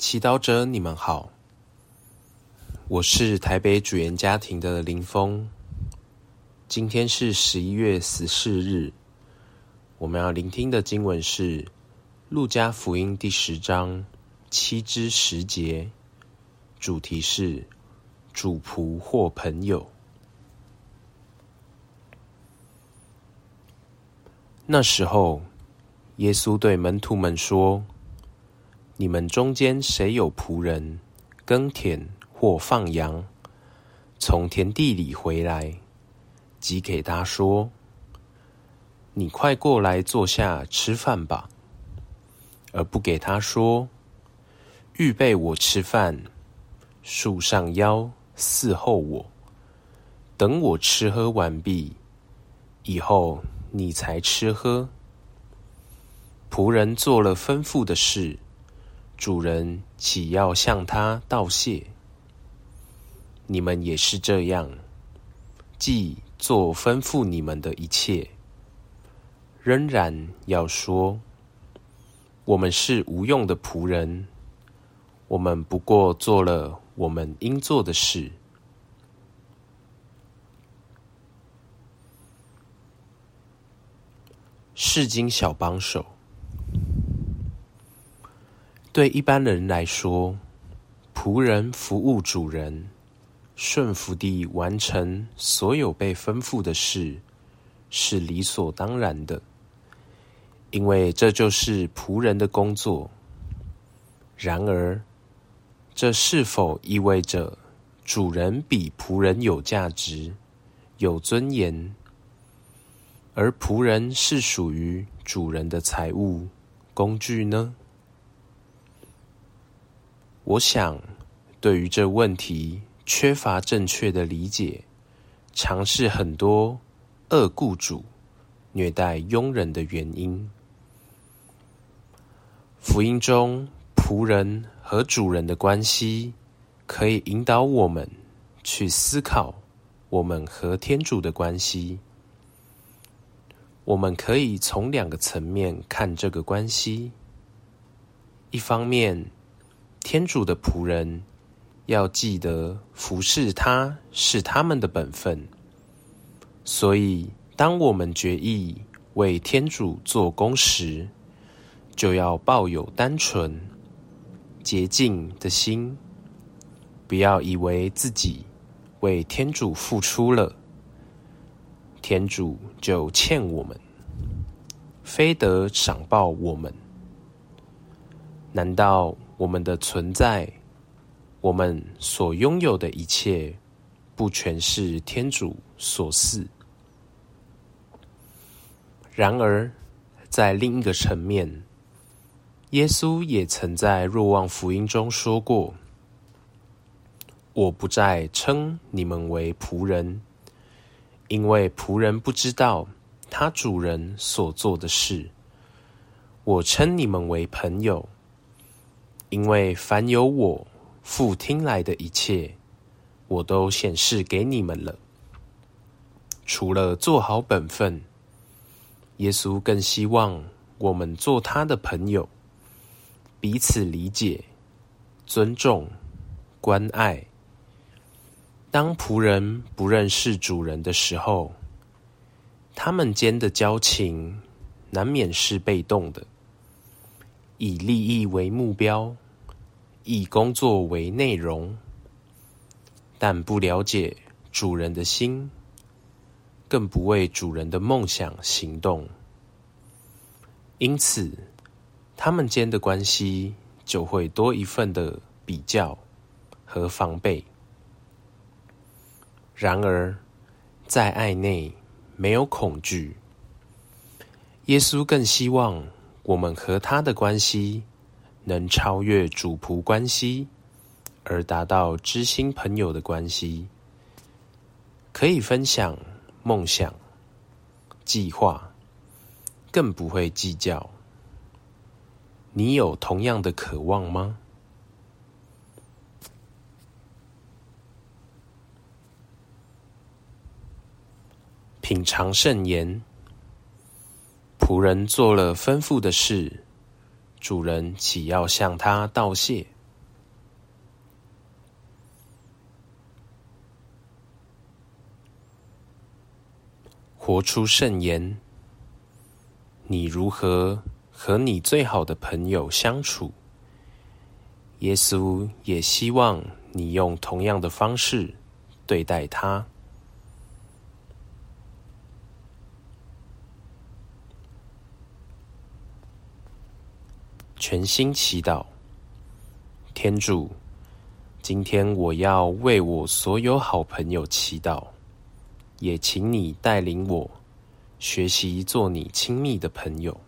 祈祷者，你们好，我是台北主言家庭的林峰。今天是十一月十四日，我们要聆听的经文是《路加福音》第十章七至十节，主题是主仆或朋友。那时候，耶稣对门徒们说。你们中间谁有仆人耕田或放羊，从田地里回来，即给他说：“你快过来坐下吃饭吧。”而不给他说：“预备我吃饭，束上腰伺候我，等我吃喝完毕以后，你才吃喝。”仆人做了吩咐的事。主人岂要向他道谢？你们也是这样，既做吩咐你们的一切，仍然要说：我们是无用的仆人，我们不过做了我们应做的事。世经小帮手。对一般人来说，仆人服务主人，顺服地完成所有被吩咐的事，是理所当然的，因为这就是仆人的工作。然而，这是否意味着主人比仆人有价值、有尊严，而仆人是属于主人的财物、工具呢？我想，对于这问题缺乏正确的理解，尝试很多恶雇主虐待佣人的原因。福音中仆人和主人的关系，可以引导我们去思考我们和天主的关系。我们可以从两个层面看这个关系，一方面，天主的仆人要记得服侍他是他们的本分，所以当我们决意为天主做工时，就要抱有单纯、洁净的心，不要以为自己为天主付出了，天主就欠我们，非得赏报我们。难道我们的存在，我们所拥有的一切，不全是天主所赐？然而，在另一个层面，耶稣也曾在若望福音中说过：“我不再称你们为仆人，因为仆人不知道他主人所做的事。我称你们为朋友。”因为凡有我父听来的一切，我都显示给你们了。除了做好本分，耶稣更希望我们做他的朋友，彼此理解、尊重、关爱。当仆人不认识主人的时候，他们间的交情难免是被动的。以利益为目标，以工作为内容，但不了解主人的心，更不为主人的梦想行动，因此，他们间的关系就会多一份的比较和防备。然而，在爱内没有恐惧，耶稣更希望。我们和他的关系能超越主仆关系，而达到知心朋友的关系，可以分享梦想、计划，更不会计较。你有同样的渴望吗？品尝圣言。仆人做了吩咐的事，主人岂要向他道谢？活出圣言你如何和你最好的朋友相处？耶稣也希望你用同样的方式对待他。全心祈祷，天主，今天我要为我所有好朋友祈祷，也请你带领我。学习做你亲密的朋友。